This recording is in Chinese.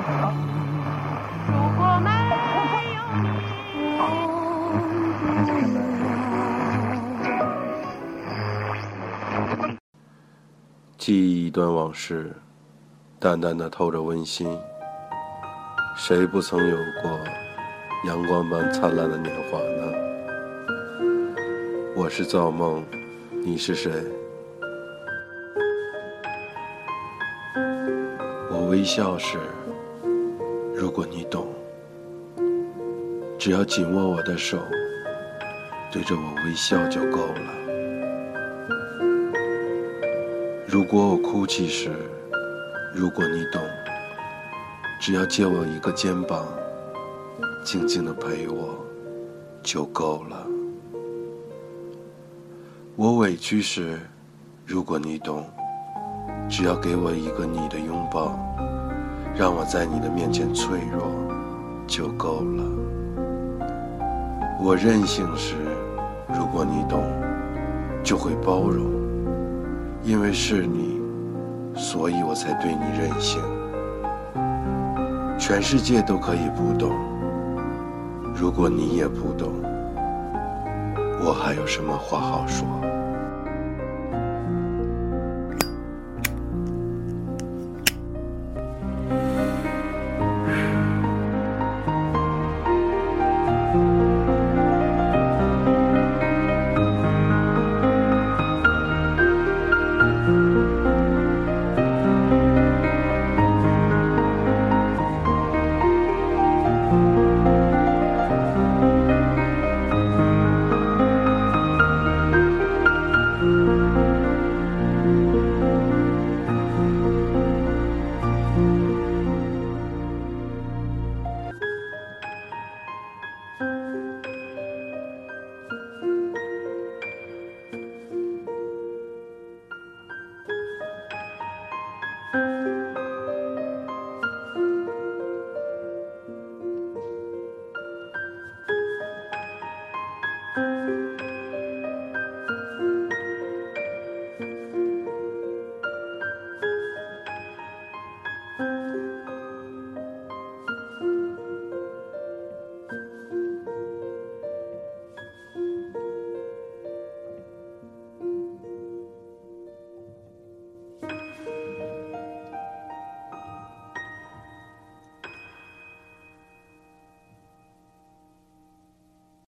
如果，记忆一段往事，淡淡的透着温馨。谁不曾有过阳光般灿烂的年华呢？我是造梦，你是谁？我微笑时，如果你懂，只要紧握我的手，对着我微笑就够了。如果我哭泣时，如果你懂，只要借我一个肩膀，静静的陪我，就够了。我委屈时，如果你懂，只要给我一个你的拥抱，让我在你的面前脆弱，就够了。我任性时，如果你懂，就会包容，因为是你，所以我才对你任性。全世界都可以不懂，如果你也不懂，我还有什么话好说？Bye.